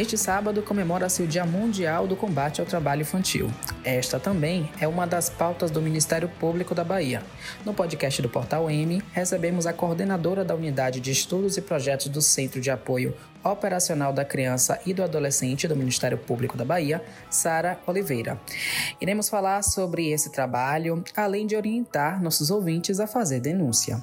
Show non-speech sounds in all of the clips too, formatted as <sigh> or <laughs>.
Neste sábado comemora-se o Dia Mundial do Combate ao Trabalho Infantil. Esta também é uma das pautas do Ministério Público da Bahia. No podcast do Portal M, recebemos a coordenadora da Unidade de Estudos e Projetos do Centro de Apoio Operacional da Criança e do Adolescente do Ministério Público da Bahia, Sara Oliveira. Iremos falar sobre esse trabalho, além de orientar nossos ouvintes a fazer denúncia.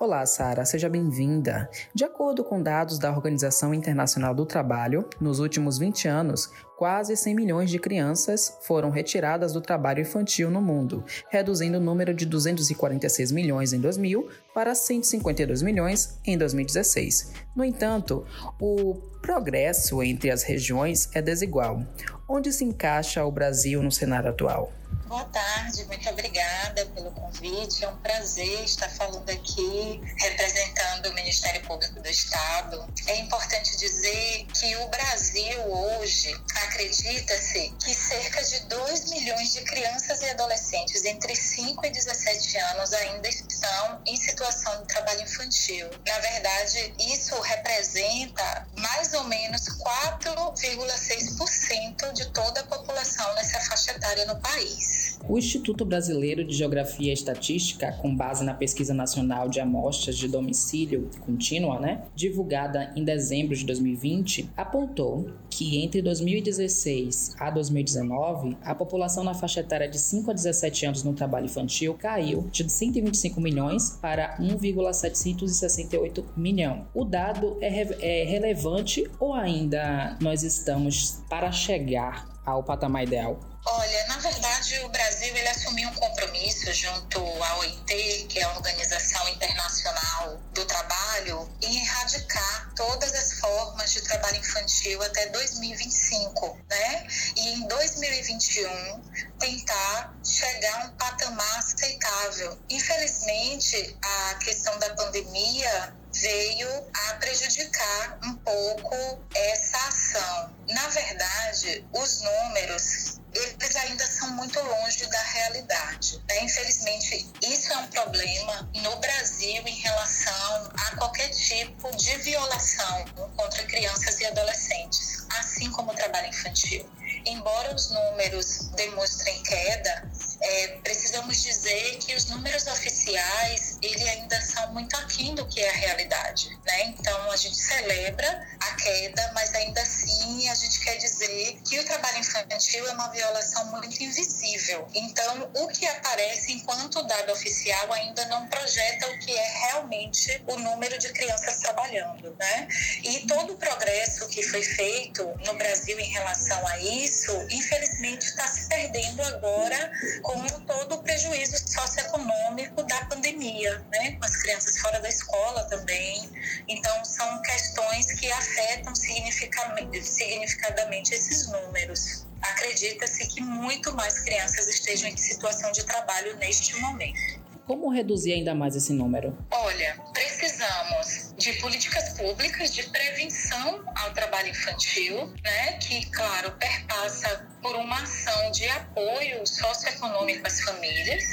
Olá, Sara, seja bem-vinda. De acordo com dados da Organização Internacional do Trabalho, nos últimos 20 anos, quase 100 milhões de crianças foram retiradas do trabalho infantil no mundo, reduzindo o número de 246 milhões em 2000 para 152 milhões em 2016. No entanto, o progresso entre as regiões é desigual. Onde se encaixa o Brasil no cenário atual? Boa tarde, muito obrigada pelo convite. É um prazer estar falando aqui, representando o Ministério Público do Estado. É importante dizer que o Brasil hoje acredita-se que cerca de 2 milhões de crianças e adolescentes entre 5 e 17 anos ainda estão em situação de trabalho infantil. Na verdade, isso representa mais ou menos 4,6% de toda a população nessa faixa etária no país. O Instituto Brasileiro de Geografia e Estatística, com base na Pesquisa Nacional de Amostras de Domicílio Contínua, né, divulgada em dezembro de 2020, apontou que entre 2016 a 2019, a população na faixa etária de 5 a 17 anos no trabalho infantil caiu de 125 milhões para 1,768 milhão. O dado é, re é relevante ou ainda nós estamos para chegar ao patamar ideal? Olha, na verdade, o Brasil ele assumiu um compromisso junto à OIT, que é a Organização Internacional do Trabalho, em erradicar todas as formas de trabalho infantil até 2025, né? E em 2021 tentar chegar a um patamar aceitável. Infelizmente, a questão da pandemia veio a prejudicar um pouco essa ação. Na verdade, os números eles ainda são muito longe da realidade. Né? Infelizmente, isso é um problema no Brasil em relação a qualquer tipo de violação contra crianças e adolescentes, assim como o trabalho infantil. Embora os números demonstrem queda, é, precisamos dizer que os números oficiais ele ainda são muito aquém do que é a realidade, né? Então a gente celebra queda, mas ainda assim a gente quer dizer que o trabalho infantil é uma violação muito invisível. Então o que aparece enquanto dado oficial ainda não projeta o que é realmente o número de crianças trabalhando, né? E todo o progresso que foi feito no Brasil em relação a isso, infelizmente está se perdendo agora com todo o prejuízo socioeconômico da pandemia, né? Com as crianças fora da escola também. Então, são questões que afetam significadamente esses números. Acredita-se que muito mais crianças estejam em situação de trabalho neste momento. Como reduzir ainda mais esse número? Olha, precisamos de políticas públicas de prevenção ao trabalho infantil, né, que, claro, perpassa por uma ação de apoio socioeconômico às famílias,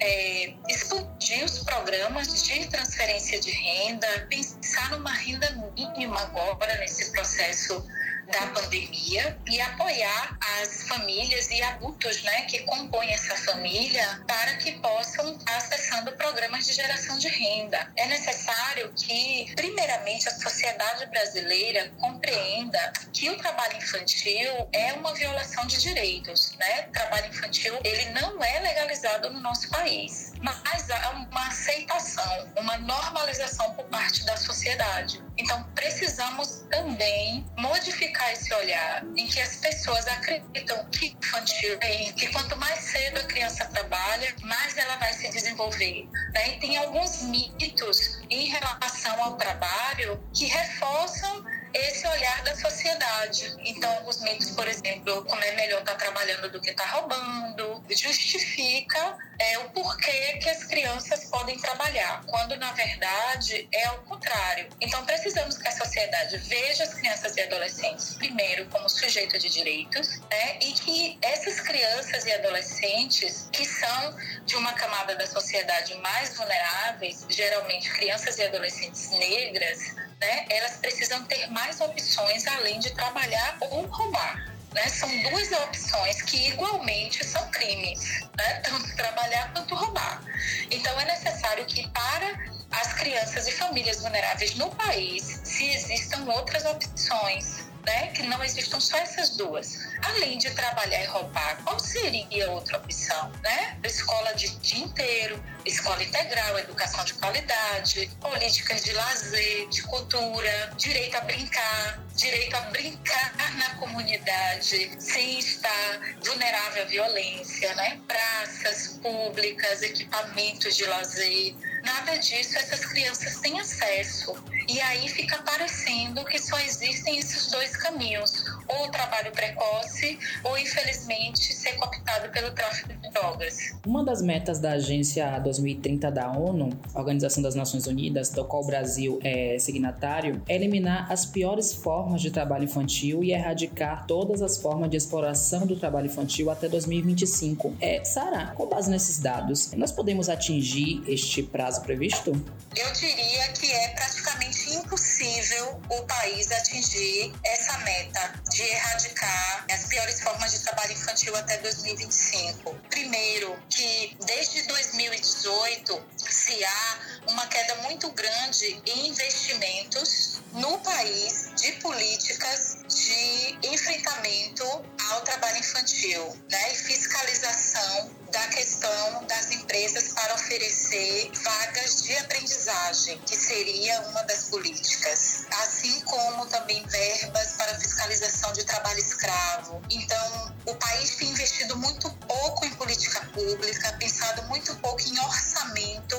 é, expandir os programas de transferência de renda, pensar numa renda mínima agora nesse processo da pandemia e apoiar as famílias e adultos né, que compõem essa família para que possam estar acessando programas de geração de renda. É necessário que, primeiramente, a sociedade brasileira compreenda que o trabalho infantil é uma violação de direitos. Né? O trabalho infantil ele não é legalizado no nosso país, mas há uma aceitação, uma normalização por parte da sociedade. Então, precisamos também modificar esse olhar em que as pessoas acreditam que infantil é que quanto mais cedo a criança trabalha, mais ela vai se desenvolver. Né? E tem alguns mitos em relação ao trabalho que reforçam esse olhar da sociedade. Então, alguns mitos, por exemplo, como é melhor estar tá trabalhando do que estar tá roubando, justifica é, o porquê que as crianças podem trabalhar, quando na verdade é o contrário. Então precisamos que a sociedade veja as crianças e adolescentes primeiro como sujeito de direitos, né? E que essas crianças e adolescentes que são de uma camada da sociedade mais vulneráveis, geralmente crianças e adolescentes negras, né? Elas precisam ter mais opções além de trabalhar ou roubar. Né? São duas opções que igualmente são crimes, né? tanto trabalhar quanto roubar. Então é necessário que para as crianças e famílias vulneráveis no país, se existam outras opções né? Que não existam só essas duas. Além de trabalhar e roubar, qual seria outra opção, né? Escola de dia inteiro, escola integral, educação de qualidade, políticas de lazer, de cultura, direito a brincar, direito a brincar na comunidade sem estar vulnerável à violência, né? Praças públicas, equipamentos de lazer, nada disso essas crianças têm acesso. E aí fica parecendo que só existem esses dois caminhos: ou o trabalho precoce, ou infelizmente ser cooptado pelo tráfico de drogas. Uma das metas da Agência 2030 da ONU, Organização das Nações Unidas, do qual o Brasil é signatário, é eliminar as piores formas de trabalho infantil e erradicar todas as formas de exploração do trabalho infantil até 2025. É, Sara, com base nesses dados, nós podemos atingir este prazo previsto? Eu diria que é praticamente impossível o país atingir essa meta de erradicar as piores formas de trabalho infantil até 2025. Primeiro, que desde 2018 se há uma queda muito grande em investimentos no país de políticas de enfrentamento ao trabalho infantil, né, e fiscalização da questão das empresas para oferecer vagas de aprendizagem, que seria uma das políticas, assim como também verbas para fiscalização de trabalho escravo. Então, o país tem investido muito pouco em política pública, pensado muito pouco em orçamento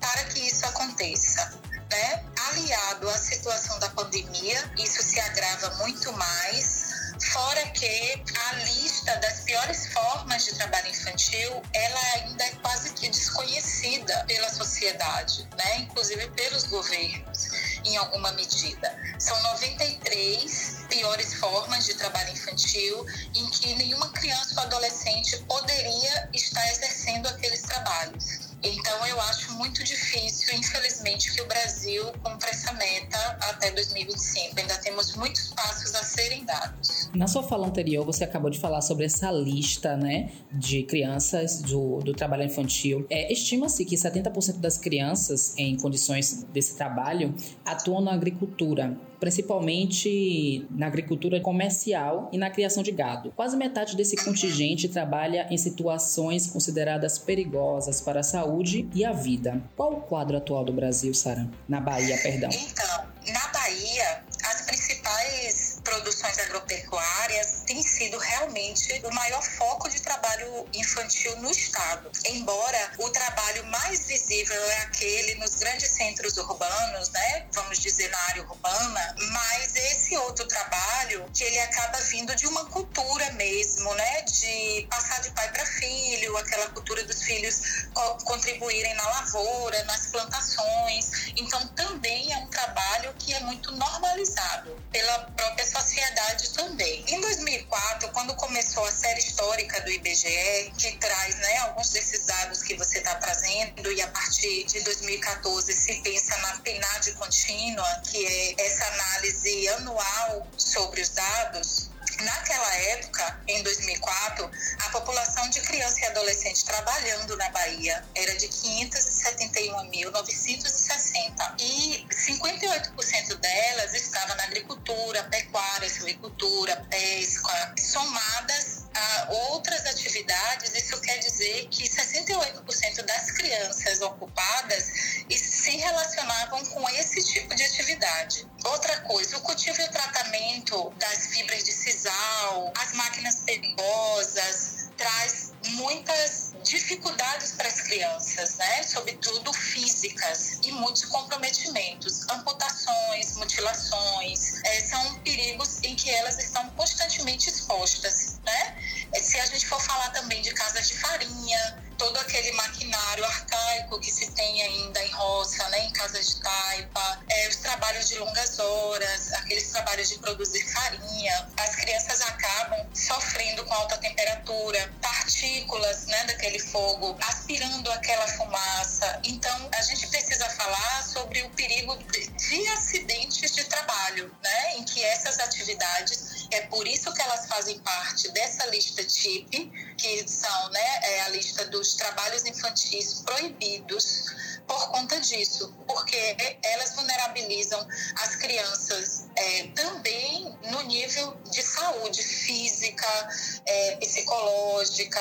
para que isso aconteça. Né? Aliado à situação da pandemia, isso se agrava muito mais Fora que a lista das piores formas de trabalho infantil, ela ainda é quase que desconhecida pela sociedade, né? inclusive pelos governos, em alguma medida. São 93 piores formas de trabalho infantil em que nenhuma criança ou adolescente poderia estar exercendo aqueles trabalhos. Então, eu acho muito difícil, infelizmente, que o Brasil cumpra essa meta até 2025. Ainda temos muitos passos a serem dados. Na sua fala anterior, você acabou de falar sobre essa lista né, de crianças do, do trabalho infantil. É, Estima-se que 70% das crianças em condições desse trabalho atuam na agricultura principalmente na agricultura comercial e na criação de gado. Quase metade desse contingente trabalha em situações consideradas perigosas para a saúde e a vida. Qual o quadro atual do Brasil, Sara? Na Bahia, perdão. Então, na Bahia, as principais produções agropecuárias tem sido realmente o maior foco de trabalho infantil no estado. Embora o trabalho mais visível é aquele nos grandes centros urbanos, né? Vamos dizer na área urbana, mas esse outro trabalho que ele acaba vindo de uma cultura mesmo, né? De passar de pai para filho, aquela cultura dos filhos co contribuírem na lavoura, nas plantações. Então também é um trabalho que é muito normalizado pela própria também. Em 2004, quando começou a série histórica do IBGE, que traz né, alguns desses dados que você está trazendo, e a partir de 2014 se pensa na PNAD contínua, que é essa análise anual sobre os dados, Naquela época, em 2004, a população de criança e adolescente trabalhando na Bahia era de 571.960 e 58% delas estavam na agricultura, pecuária, silvicultura, pesca, somadas a outras atividades. Isso quer dizer que 68% das crianças ocupadas se relacionavam com esse tipo de atividade. Outra coisa, o cultivo e o tratamento das fibras de sisal, as máquinas perigosas, traz muitas dificuldades para as crianças, né? Sobretudo físicas e muitos comprometimentos, amputações, mutilações, é, são perigos em que elas estão constantemente expostas, né? É, Se a gente for falar também de casas de farinha, todo aquele maquinário arcaico que se tem ainda em roça, né, em casas de taipa, é, os trabalhos de longas horas, aqueles trabalhos de produzir farinha, as crianças acabam sofrendo com alta temperatura, partículas né, daquele fogo, aspirando aquela fumaça. Então, a gente precisa falar sobre o perigo de, de acidentes de trabalho, né, em que essas atividades, é por isso que elas fazem parte dessa lista TIP, que são né, é a lista dos trabalhos infantis proibidos por conta disso, porque elas vulnerabilizam as crianças é, também no nível de saúde física, é, psicológica,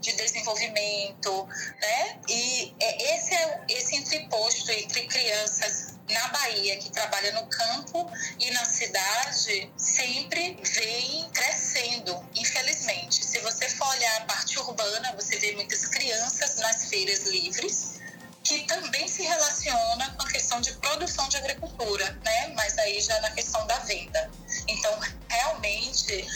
de desenvolvimento, né? E é, esse é esse entreposto entre crianças na Bahia que trabalha no campo e na cidade sempre vem crescendo, infelizmente. Se você for olhar a parte urbana, você vê muitas crianças nas feiras livres que também se relaciona com a questão de produção de agricultura, né? Mas aí já na questão da venda. Então, realmente,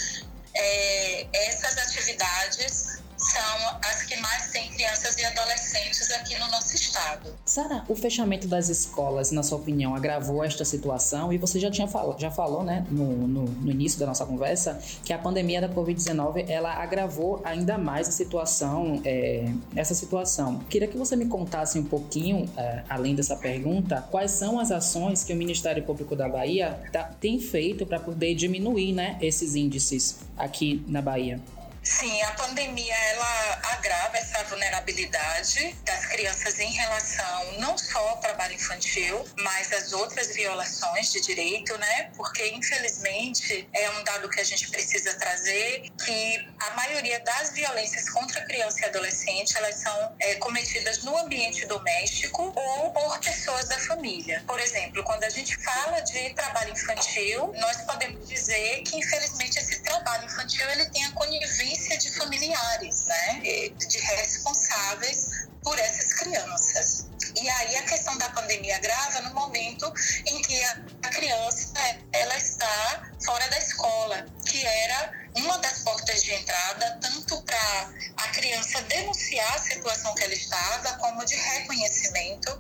é, essas atividades são as que mais têm crianças e adolescentes aqui no nosso estado. Sara, o fechamento das escolas, na sua opinião, agravou esta situação? E você já tinha falado, já falou, né, no, no, no início da nossa conversa, que a pandemia da Covid-19 ela agravou ainda mais a situação, é, essa situação. Queria que você me contasse um pouquinho, é, além dessa pergunta, quais são as ações que o Ministério Público da Bahia tá, tem feito para poder diminuir, né, esses índices aqui na Bahia? Sim, a pandemia ela agrava essa vulnerabilidade das crianças em relação não só ao trabalho infantil, mas às outras violações de direito, né? Porque infelizmente é um dado que a gente precisa trazer que a maioria das violências contra criança e adolescente elas são é, cometidas no ambiente doméstico ou por pessoas da família. Por exemplo, quando a gente fala de trabalho infantil, nós podemos dizer que infelizmente esse trabalho infantil ele tem a conivência de familiares, né, de responsáveis por essas crianças. E aí a questão da pandemia grava no momento em que a criança ela está fora da escola, que era uma das portas de entrada, tanto para a criança denunciar a situação que ela estava, como de reconhecimento,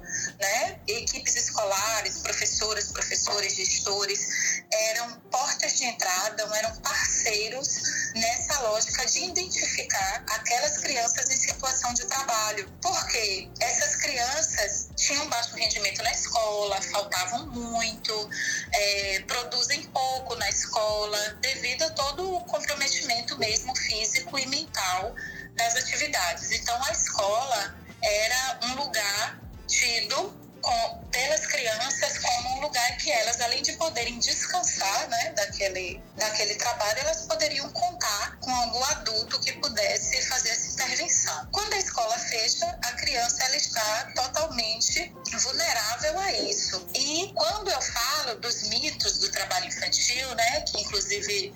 né? Equipes escolares, professoras, professores, gestores, eram portas de entrada, eram parceiros nessa lógica de identificar aquelas crianças em situação de trabalho. Porque essas crianças tinham baixo rendimento escola, faltavam muito, é, produzem pouco na escola, devido a todo o comprometimento mesmo físico e mental das atividades. Então, a escola era um lugar tido pelas crianças como um lugar que elas, além de poderem descansar né, daquele, daquele trabalho, elas poderiam contar com algum adulto que pudesse fazer essa intervenção. Quando a escola fecha, a criança ela está totalmente vulnerável a isso. E quando eu falo dos mitos do trabalho infantil, né, que inclusive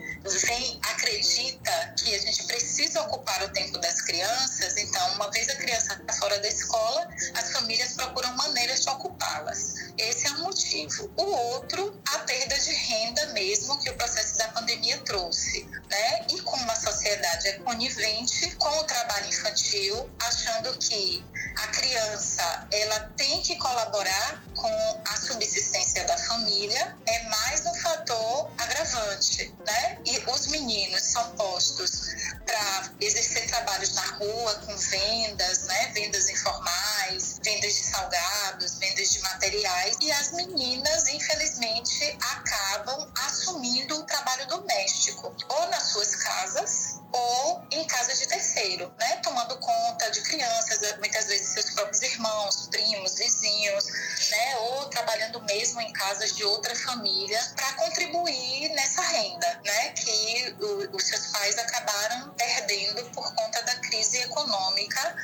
vem acredita que a gente precisa ocupar o tempo das crianças, então uma vez a criança está fora da escola, as famílias procuram maneiras de ocupá-las. Esse é um motivo. O outro, a perda de renda mesmo que o processo da pandemia trouxe, né? E como a sociedade é conivente com o trabalho infantil, achando que a criança ela tem que colaborar com a subsistência da família, é mais um fator agravante, né? E os meninos são postos para exercer trabalhos na rua com vendas, né? Vendas informais, vendas de salgados, vendas de materiais e as meninas, infelizmente, acabam assumindo o trabalho doméstico ou nas suas casas de terceiro, né? Tomando conta de crianças, muitas vezes seus próprios irmãos, primos, vizinhos, né? Ou trabalhando mesmo em casas de outra família para contribuir nessa renda, né? Que o, os seus pais acabaram perdendo por conta da crise econômica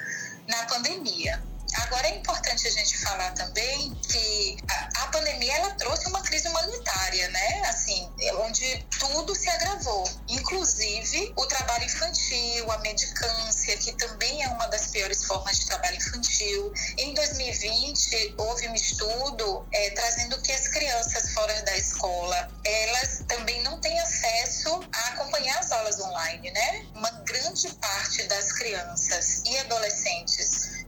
na pandemia. Agora é importante a gente falar também que a, a pandemia ela trouxe uma crise humanitária, né? Assim, é onde tudo se agravou, inclusive o trabalho infantil, a medicância, que também é uma das piores formas de trabalho infantil. Em 2020 houve um estudo é, trazendo que as crianças fora da escola elas também não têm acesso a acompanhar as aulas online, né? Uma grande parte das crianças e adolescentes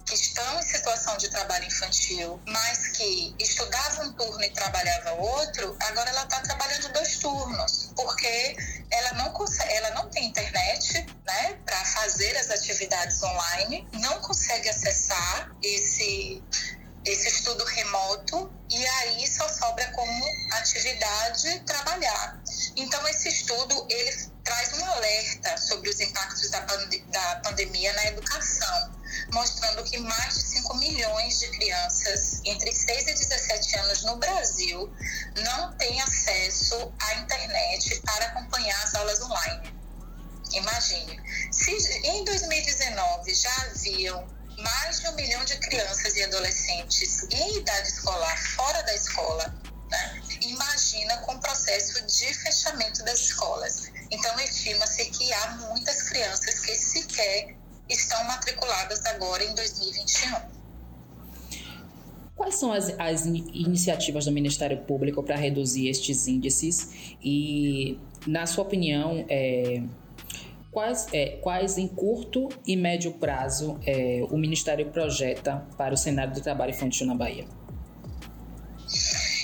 situação de trabalho infantil, mas que estudava um turno e trabalhava outro, agora ela está trabalhando dois turnos, porque ela não consegue, ela não tem internet, né, para fazer as atividades online, não consegue acessar esse esse estudo remoto e aí só sobra como atividade trabalhar. Então esse estudo ele traz um alerta sobre os impactos da, pand da pandemia na educação, mostrando que mais de 5 milhões de crianças entre 6 e 17 anos no Brasil não têm acesso à internet para acompanhar as aulas online. Imagine, se em 2019 já haviam mais de um milhão de crianças e adolescentes em idade escolar fora da escola, né? imagina com o processo de fechamento das escolas. Então, estima-se que há muitas crianças que sequer estão matriculadas agora em 2021. Quais são as, as iniciativas do Ministério Público para reduzir estes índices? E, na sua opinião, é, quais, é, quais em curto e médio prazo é, o Ministério projeta para o cenário do trabalho infantil na Bahia?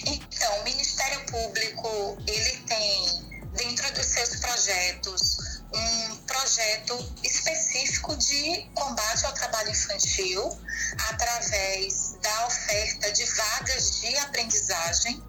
Então, o Ministério Público ele tem dentro dos seus projetos um projeto específico de combate ao trabalho infantil através da oferta de vagas de aprendizagem.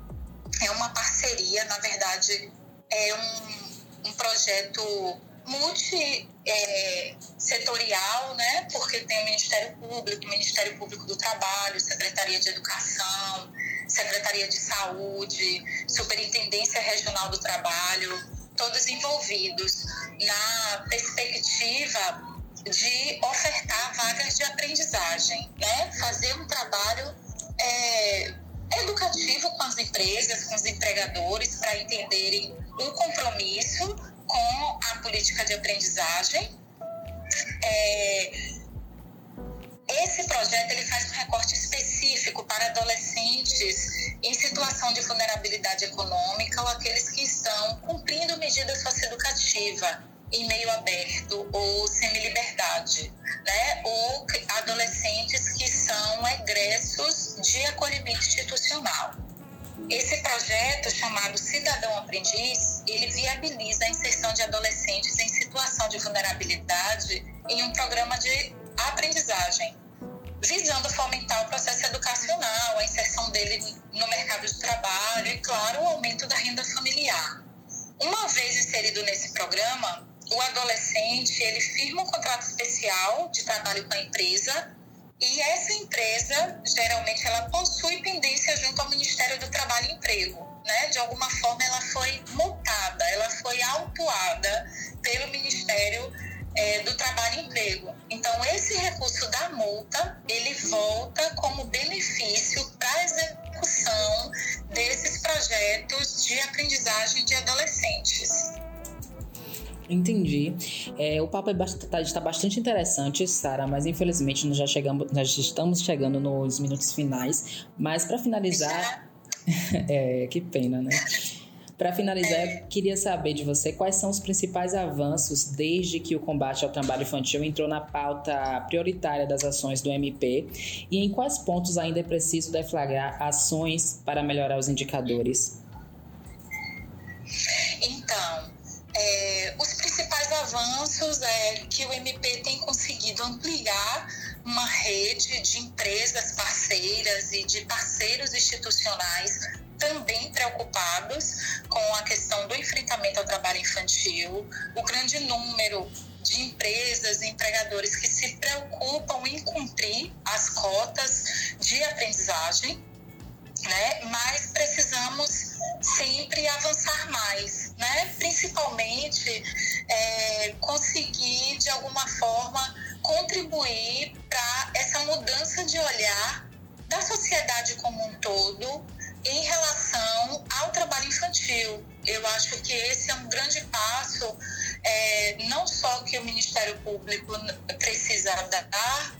É uma parceria, na verdade, é um, um projeto multissetorial, é, né? porque tem o Ministério Público, Ministério Público do Trabalho, Secretaria de Educação, Secretaria de Saúde, Superintendência Regional do Trabalho, todos envolvidos na perspectiva de ofertar vagas de aprendizagem, né? fazer um trabalho é, educativo com as empresas, com os empregadores, para entenderem o compromisso com a política de aprendizagem. É, esse projeto ele faz um recorte específico para adolescentes em situação de vulnerabilidade econômica ou aqueles que estão cumprindo medida socioeducativa em meio aberto ou semi-liberdade, né? ou adolescentes que são egressos de acolhimento institucional. Esse projeto, chamado Cidadão Aprendiz, ele viabiliza a inserção de adolescentes em situação de vulnerabilidade em um programa de aprendizagem, visando fomentar o processo educacional, a inserção dele no mercado de trabalho e, claro, o aumento da renda familiar. Uma vez inserido nesse programa, o adolescente ele firma um contrato especial de trabalho com a empresa e essa empresa, geralmente, ela possui pendência junto ao Ministério do Trabalho e Emprego. Né? De alguma forma, ela foi multada, ela foi autuada pelo Ministério é, do Trabalho e Emprego. Então, esse recurso da multa, ele volta como benefício para a execução desses projetos de aprendizagem de adolescentes. Entendi. É, o papo é tá, está bastante interessante, Sara, mas infelizmente nós já chegamos, nós estamos chegando nos minutos finais. Mas para finalizar, <laughs> é, que pena, né? Para finalizar, eu queria saber de você quais são os principais avanços desde que o combate ao trabalho infantil entrou na pauta prioritária das ações do MP e em quais pontos ainda é preciso deflagrar ações para melhorar os indicadores. Então, é, os principais avanços é que o MP tem conseguido ampliar uma rede de empresas parceiras e de parceiros institucionais também preocupados com a questão do enfrentamento ao trabalho infantil, o grande número de empresas e empregadores que se preocupam em cumprir as cotas de aprendizagem, né? mas precisamos sempre avançar mais, né? principalmente é, conseguir, de alguma forma, contribuir para essa mudança de olhar da sociedade como um todo em relação ao trabalho infantil. Eu acho que esse é um grande passo, é, não só que o Ministério Público precisa dar,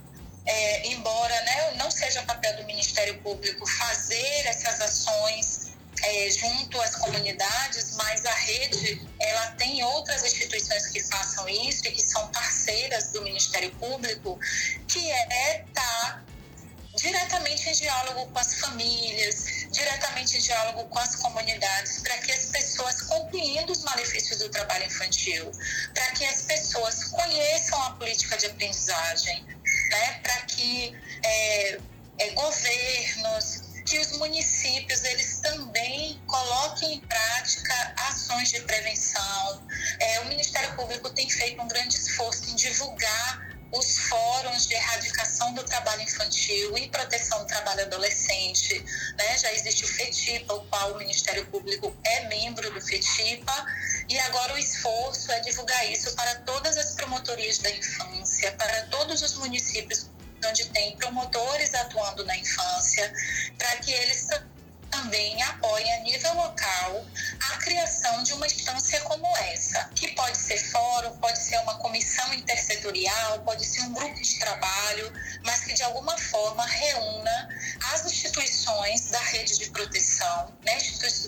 é, embora né, não seja papel do Ministério Público fazer essas ações é, junto às comunidades, mas a rede ela tem outras instituições que façam isso e que são parceiras do Ministério Público, que é estar tá diretamente em diálogo com as famílias, diretamente em diálogo com as comunidades, para que as pessoas compreendam os malefícios do trabalho infantil, para que as pessoas conheçam a política de aprendizagem, né? para que é, é, governos, que os municípios eles também coloquem em prática ações de prevenção. É, o Ministério Público tem feito um grande esforço em divulgar os fóruns de erradicação do trabalho infantil e proteção do trabalho adolescente. Né? Já existe o FETIPA, o qual o Ministério Público é membro do FETIPA, e agora o esforço é divulgar isso para todas as promotorias da infância, para todos os municípios onde tem promotores atuando na infância, para que eles também apoie a nível local a criação de uma instância como essa, que pode ser fórum, pode ser uma comissão intersetorial, pode ser um grupo de trabalho, mas que de alguma forma reúna as instituições da rede de proteção, né,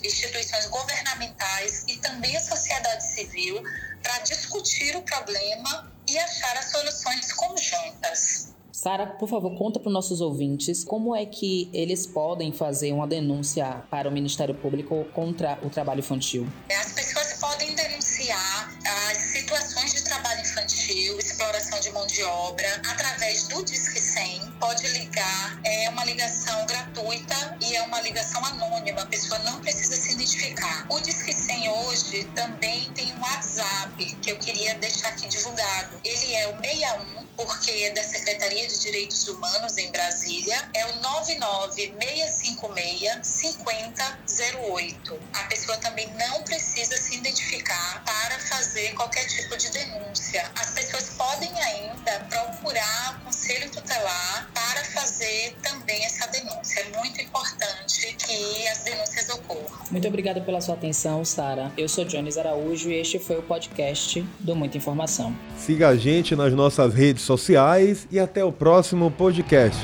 instituições governamentais e também a sociedade civil para discutir o problema e achar as soluções conjuntas. Sara, por favor, conta para os nossos ouvintes como é que eles podem fazer uma denúncia para o Ministério Público contra o trabalho infantil. As pessoas podem denunciar as situações de trabalho infantil, exploração de mão de obra, através do Disque 100. Pode ligar, é uma ligação gratuita e é uma ligação anônima, a pessoa não precisa se identificar. O Disque 100 hoje também tem um WhatsApp que eu queria deixar aqui divulgado. Ele é o 61 porque é da Secretaria de Direitos Humanos em Brasília, é o 99656-5008. A pessoa também não precisa se identificar para fazer qualquer tipo de denúncia. As pessoas podem ainda procurar o Conselho Tutelar para fazer também essa denúncia. É muito importante que as denúncias ocorram. Muito obrigada pela sua atenção, Sara. Eu sou Jones Araújo e este foi o podcast do Muita Informação. Siga a gente nas nossas redes sociais e até o próximo podcast.